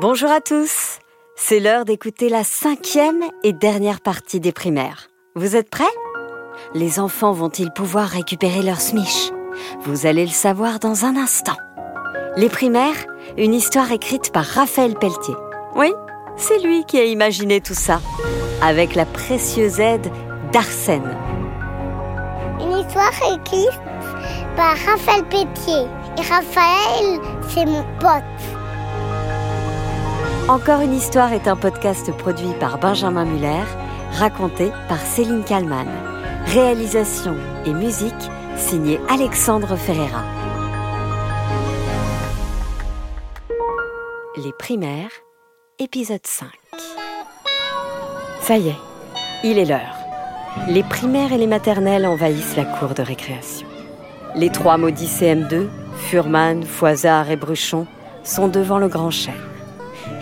Bonjour à tous. C'est l'heure d'écouter la cinquième et dernière partie des primaires. Vous êtes prêts? Les enfants vont-ils pouvoir récupérer leur smiche? Vous allez le savoir dans un instant. Les primaires, une histoire écrite par Raphaël Pelletier. Oui, c'est lui qui a imaginé tout ça, avec la précieuse aide d'Arsène. Une histoire écrite par Raphaël Pelletier. Et Raphaël, c'est mon pote. Encore une histoire est un podcast produit par Benjamin Muller, raconté par Céline Kallmann. Réalisation et musique signé Alexandre Ferreira. Les primaires, épisode 5. Ça y est, il est l'heure. Les primaires et les maternelles envahissent la cour de récréation. Les trois maudits CM2, Furman, Foisard et Bruchon, sont devant le grand chêne.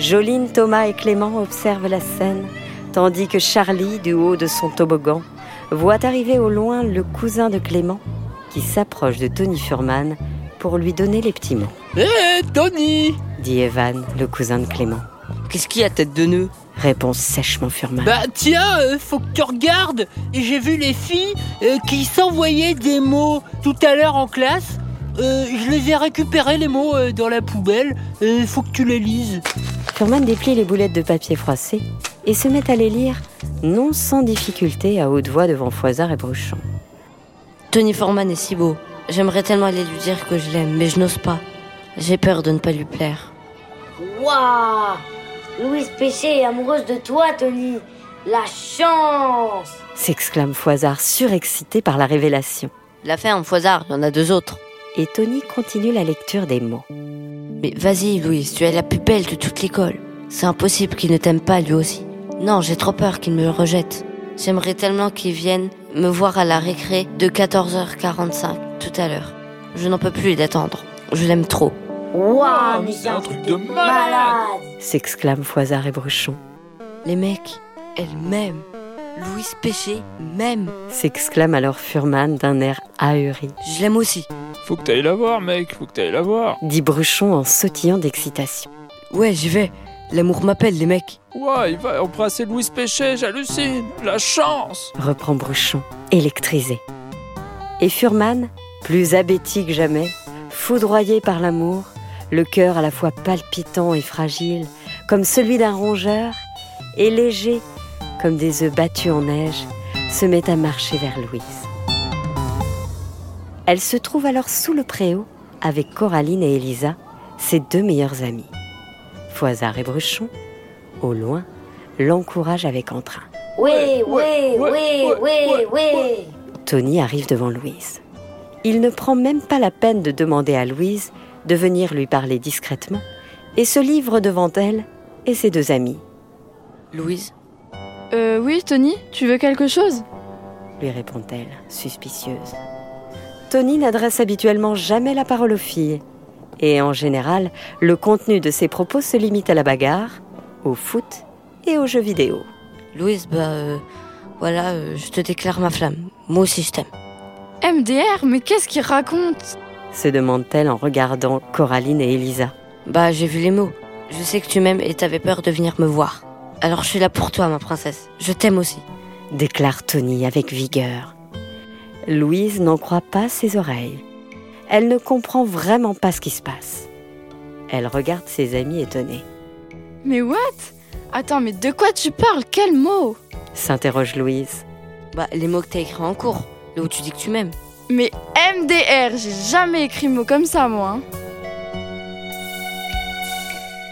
Joline, Thomas et Clément observent la scène, tandis que Charlie, du haut de son toboggan, voit arriver au loin le cousin de Clément, qui s'approche de Tony Furman pour lui donner les petits mots. Hé, Tony Dit Evan, le cousin de Clément. Qu'est-ce qu'il y a, tête de nœud? Réponse sèchement Furman. Bah tiens, euh, faut que tu regardes. J'ai vu les filles euh, qui s'envoyaient des mots tout à l'heure en classe. Euh, je les ai récupérés les mots euh, dans la poubelle. Euh, faut que tu les lises. Furman déplie les boulettes de papier froissé et se met à les lire, non sans difficulté, à haute voix devant Foisard et Bruchon. Tony Forman est si beau. J'aimerais tellement aller lui dire que je l'aime, mais je n'ose pas. J'ai peur de ne pas lui plaire. Waouh Louise Péché est amoureuse de toi, Tony. La chance s'exclame Foisard, surexcité par la révélation. La ferme, Foisard, il y en a deux autres. Et Tony continue la lecture des mots. Mais vas-y, Louise, tu es la plus belle de toute l'école. C'est impossible qu'il ne t'aime pas, lui aussi. Non, j'ai trop peur qu'il me rejette. J'aimerais tellement qu'il vienne me voir à la récré de 14h45 tout à l'heure. Je n'en peux plus d'attendre. Je l'aime trop. Waouh, mais c'est un truc de malade s'exclament Foisard et Bruchon. Les mecs, elles m'aiment. Louise Péché m'aime. s'exclame alors Furman d'un air ahuri. Je l'aime aussi. Faut que t'ailles la voir, mec, faut que t'ailles la voir. Dit Bruchon en sautillant d'excitation. Ouais, j'y vais. L'amour m'appelle, les mecs. Ouais, il va embrasser Louise Péché, j'hallucine. La chance Reprend Bruchon, électrisé. Et Furman, plus abéti que jamais, foudroyé par l'amour, le cœur à la fois palpitant et fragile, comme celui d'un rongeur, et léger comme des œufs battus en neige, se met à marcher vers Louise. Elle se trouve alors sous le préau avec Coraline et Elisa, ses deux meilleures amies. Foisard et Bruchon, au loin, l'encouragent avec entrain. Oui, oui, oui, oui, oui Tony arrive devant Louise. Il ne prend même pas la peine de demander à Louise de venir lui parler discrètement et se livre devant elle et ses deux amis. Louise Euh, oui, Tony, tu veux quelque chose? lui répond-elle, suspicieuse. Tony n'adresse habituellement jamais la parole aux filles. Et en général, le contenu de ses propos se limite à la bagarre, au foot et aux jeux vidéo. Louise, bah euh, voilà, euh, je te déclare ma flamme. Moi aussi je t'aime. MDR, mais qu'est-ce qu'il raconte? Se demande-t-elle en regardant Coraline et Elisa. Bah j'ai vu les mots. Je sais que tu m'aimes et t'avais peur de venir me voir. Alors je suis là pour toi, ma princesse. Je t'aime aussi. déclare Tony avec vigueur. Louise n'en croit pas ses oreilles. Elle ne comprend vraiment pas ce qui se passe. Elle regarde ses amis étonnés. Mais what? Attends, mais de quoi tu parles? Quel mot? S'interroge Louise. Bah les mots que t'as écrits en cours, là où tu dis que tu m'aimes. Mais MDR, j'ai jamais écrit mot comme ça, moi. hein.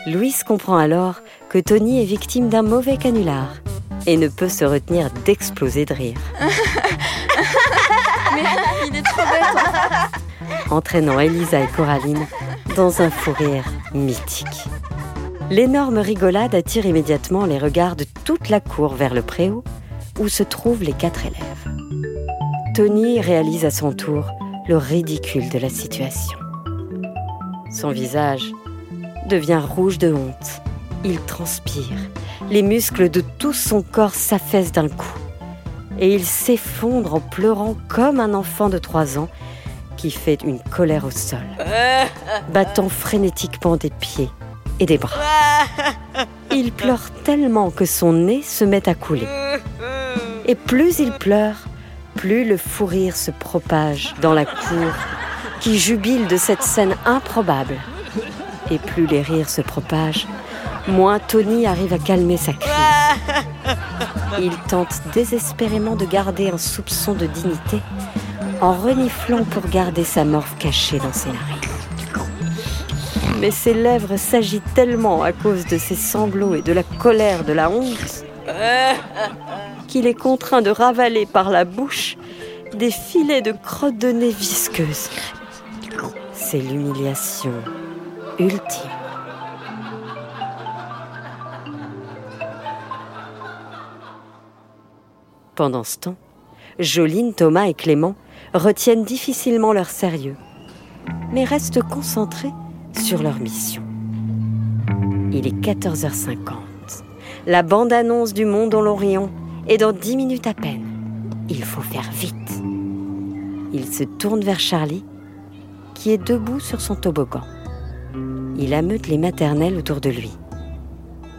Louise comprend alors que Tony est victime d'un mauvais canular et ne peut se retenir d'exploser de rire, entraînant Elisa et Coraline dans un fou rire mythique. L'énorme rigolade attire immédiatement les regards de toute la cour vers le préau où se trouvent les quatre élèves. Tony réalise à son tour le ridicule de la situation. Son visage devient rouge de honte. Il transpire. Les muscles de tout son corps s'affaissent d'un coup. Et il s'effondre en pleurant comme un enfant de trois ans qui fait une colère au sol, battant frénétiquement des pieds et des bras. Il pleure tellement que son nez se met à couler. Et plus il pleure, plus le fou rire se propage dans la cour, qui jubile de cette scène improbable. Et plus les rires se propagent, moins Tony arrive à calmer sa crise. Il tente désespérément de garder un soupçon de dignité en reniflant pour garder sa morve cachée dans ses narines. Mais ses lèvres s'agitent tellement à cause de ses sanglots et de la colère de la honte qu'il est contraint de ravaler par la bouche des filets de crottes de nez visqueuses. C'est l'humiliation ultime. Pendant ce temps, Joline, Thomas et Clément retiennent difficilement leur sérieux, mais restent concentrés sur leur mission. Il est 14h50. La bande-annonce du Monde en l'Orient est dans 10 minutes à peine. Il faut faire vite. Il se tourne vers Charlie, qui est debout sur son toboggan. Il ameute les maternelles autour de lui.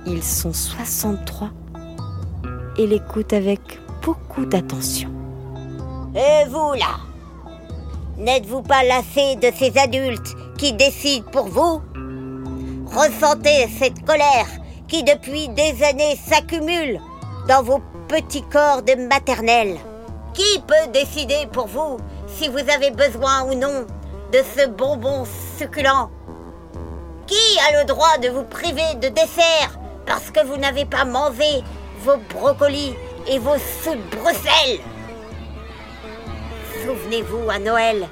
Ils sont 63 et l'écoutent avec beaucoup d'attention. Et vous là N'êtes-vous pas lassé de ces adultes qui décident pour vous? Ressentez cette colère qui depuis des années s'accumule dans vos petits corps de maternelle. Qui peut décider pour vous si vous avez besoin ou non de ce bonbon succulent? Qui a le droit de vous priver de dessert parce que vous n'avez pas mangé vos brocolis et vos sous Bruxelles? Souvenez-vous à Noël,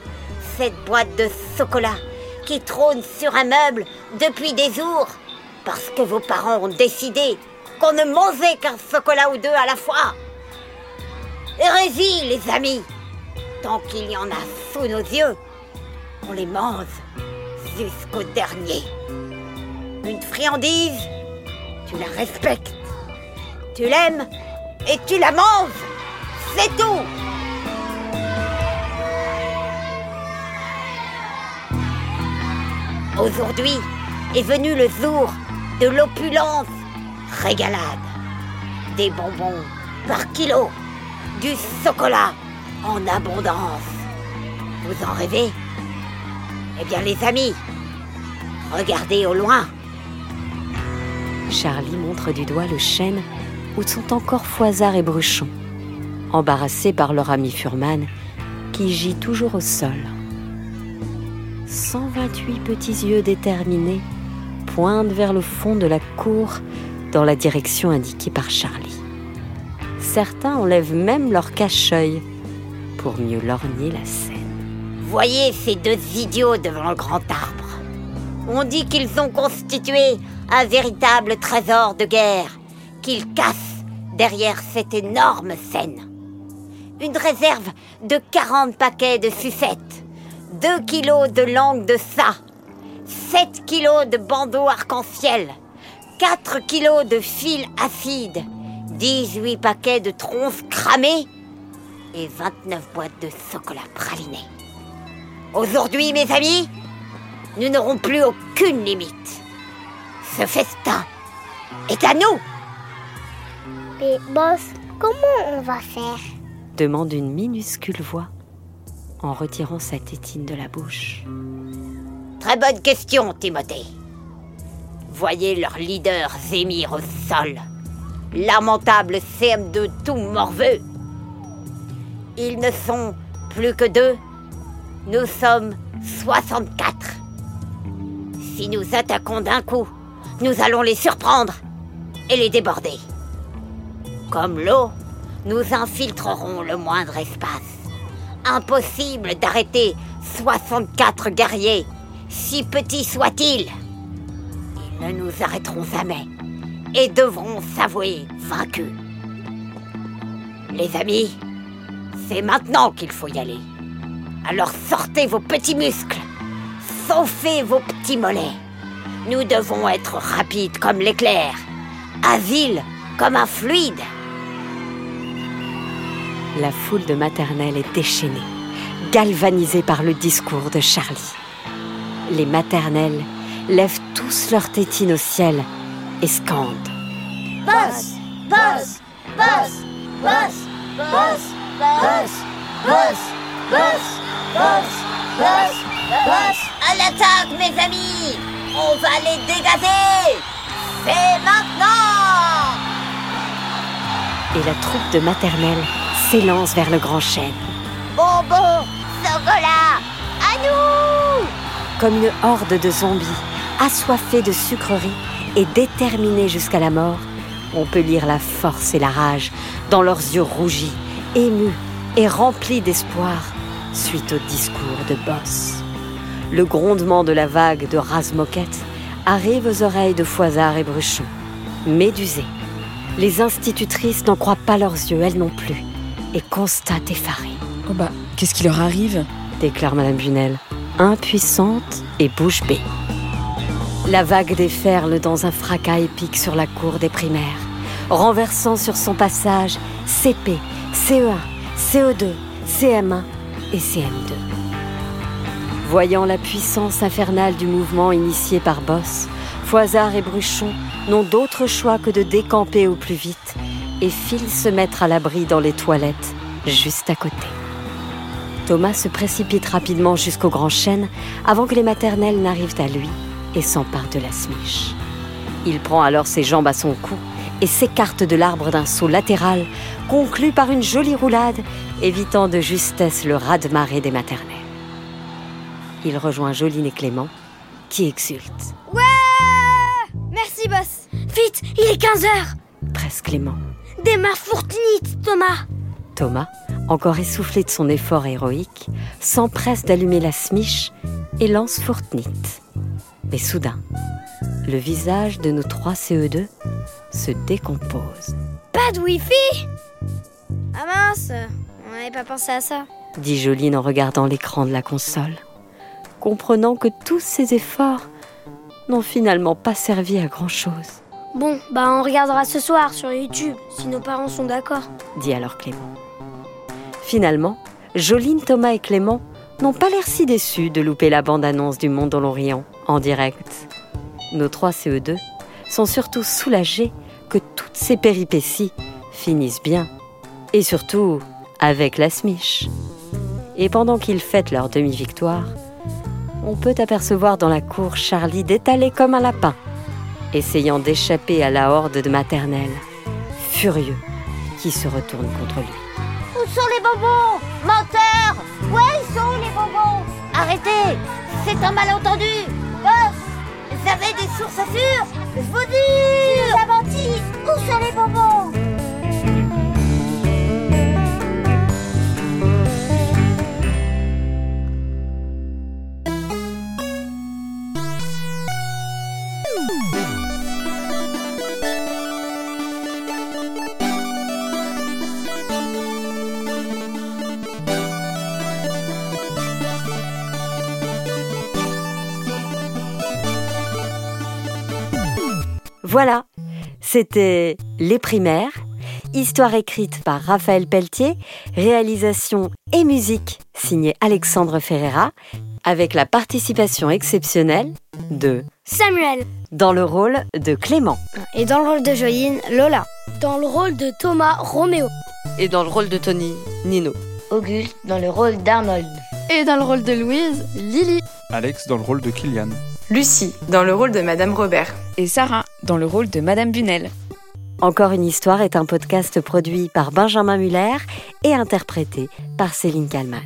cette boîte de chocolat qui trône sur un meuble depuis des jours parce que vos parents ont décidé qu'on ne mangeait qu'un chocolat ou deux à la fois. Hérésie, les amis Tant qu'il y en a sous nos yeux, on les mange jusqu'au dernier. Une friandise, tu la respectes, tu l'aimes et tu la manges. C'est tout Aujourd'hui est venu le jour de l'opulence régalade. Des bonbons par kilo, du chocolat en abondance. Vous en rêvez? Eh bien les amis, regardez au loin. Charlie montre du doigt le chêne où sont encore Foisard et Bruchon, embarrassés par leur ami Furman qui gît toujours au sol. 128 petits yeux déterminés pointent vers le fond de la cour dans la direction indiquée par Charlie. Certains enlèvent même leur cache-œil pour mieux lorgner la scène. Voyez ces deux idiots devant le grand arbre. On dit qu'ils ont constitué un véritable trésor de guerre qu'ils cassent derrière cette énorme scène. Une réserve de 40 paquets de sucettes 2 kilos de langue de ça, 7 kilos de bandeaux arc-en-ciel, 4 kilos de fil acide, 18 paquets de tronces cramées et 29 boîtes de chocolat praliné. Aujourd'hui, mes amis, nous n'aurons plus aucune limite. Ce festin est à nous. Mais boss, comment on va faire? Demande une minuscule voix en retirant sa tétine de la bouche. Très bonne question, Timothée. Voyez leur leader gémir au sol. Lamentable CM2 tout morveux. Ils ne sont plus que deux. Nous sommes 64. Si nous attaquons d'un coup, nous allons les surprendre et les déborder. Comme l'eau, nous infiltrerons le moindre espace. Impossible d'arrêter 64 guerriers, si petits soient-ils. Ils ne nous arrêteront jamais et devront s'avouer vaincus. Les amis, c'est maintenant qu'il faut y aller. Alors sortez vos petits muscles, sauffez vos petits mollets. Nous devons être rapides comme l'éclair, agiles comme un fluide. La foule de maternelles est déchaînée, galvanisée par le discours de Charlie. Les maternelles lèvent tous leurs tétines au ciel et scandent. Boss Boss Boss Boss Boss Boss Boss Boss Boss Boss Boss À l'attaque mes amis On va les dégazer C'est maintenant Et la troupe de maternelle s'élance vers le grand chêne. Bonbon Sogola À nous Comme une horde de zombies, assoiffés de sucreries et déterminés jusqu'à la mort, on peut lire la force et la rage dans leurs yeux rougis, émus et remplis d'espoir suite au discours de Boss. Le grondement de la vague de Razmoquette arrive aux oreilles de Foisard et Bruchon. Médusées, les institutrices n'en croient pas leurs yeux, elles non plus, et constatent effarées. Oh bah, qu'est-ce qui leur arrive? Déclare Madame Bunel, impuissante et bouche bée. La vague déferle dans un fracas épique sur la cour des primaires, renversant sur son passage CP, CE1, CO2, CM1 et CM2. Voyant la puissance infernale du mouvement initié par Boss, Foisard et Bruchon n'ont d'autre choix que de décamper au plus vite et filent se mettre à l'abri dans les toilettes, juste à côté. Thomas se précipite rapidement jusqu'au grand chêne avant que les maternelles n'arrivent à lui et s'empare de la smiche. Il prend alors ses jambes à son cou et s'écarte de l'arbre d'un saut latéral, conclu par une jolie roulade, évitant de justesse le raz-de-marée des maternelles. Il rejoint Joline et Clément, qui exultent. Ouais Merci, boss Vite, il est 15h Presque Clément. Fortnite, Thomas Thomas, encore essoufflé de son effort héroïque, s'empresse d'allumer la smiche et lance Fortnite. Mais soudain, le visage de nos trois CE2 se décompose, Pas de Wi-Fi? Ah mince On n'avait pas pensé à ça. dit Joline en regardant l'écran de la console, comprenant que tous ses efforts n'ont finalement pas servi à grand-chose, Bon, bah on regardera ce soir sur YouTube, si nos parents sont d'accord. dit alors Clément. Finalement, Joline, Thomas et Clément n'ont pas l'air si déçus de louper la bande-annonce du Monde Lorient en direct. Nos trois CE2 sont surtout soulagés que toutes ces péripéties finissent bien. Et surtout avec la smiche. Et pendant qu'ils fêtent leur demi-victoire, on peut apercevoir dans la cour Charlie détalé comme un lapin, essayant d'échapper à la horde de maternelle, furieux, qui se retourne contre lui. Où sont les bonbons Menteur? Où sont les bonbons? Arrêtez C'est un malentendu. Boss Vous avez des sources sûres Je vous dis. Tu as menti. Où sont les bonbons? Voilà, c'était Les Primaires, histoire écrite par Raphaël Pelletier, réalisation et musique signée Alexandre Ferreira, avec la participation exceptionnelle de Samuel dans le rôle de Clément, Et dans le rôle de Joline, Lola. Dans le rôle de Thomas, Roméo. Et dans le rôle de Tony, Nino. Auguste dans le rôle d'Arnold. Et dans le rôle de Louise, Lily. Alex dans le rôle de Kylian. Lucie, dans le rôle de Madame Robert. Et Sarah, dans le rôle de Madame Bunel. Encore une histoire est un podcast produit par Benjamin Muller et interprété par Céline Kallmann.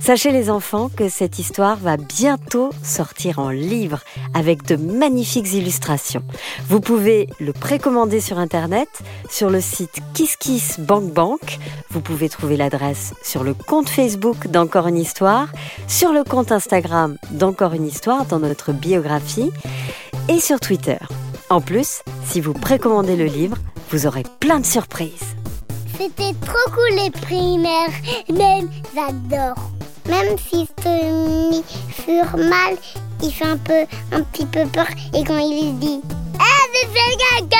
Sachez les enfants que cette histoire va bientôt sortir en livre avec de magnifiques illustrations. Vous pouvez le précommander sur internet sur le site KissKissBankBank. Vous pouvez trouver l'adresse sur le compte Facebook d'Encore une histoire, sur le compte Instagram d'Encore une histoire dans notre biographie et sur Twitter. En plus, si vous précommandez le livre, vous aurez plein de surprises. C'était trop cool les primaires. Même j'adore. Même si Tony Furmal, il fait un peu, un petit peu peur et quand il dit Ah, c'est quelqu'un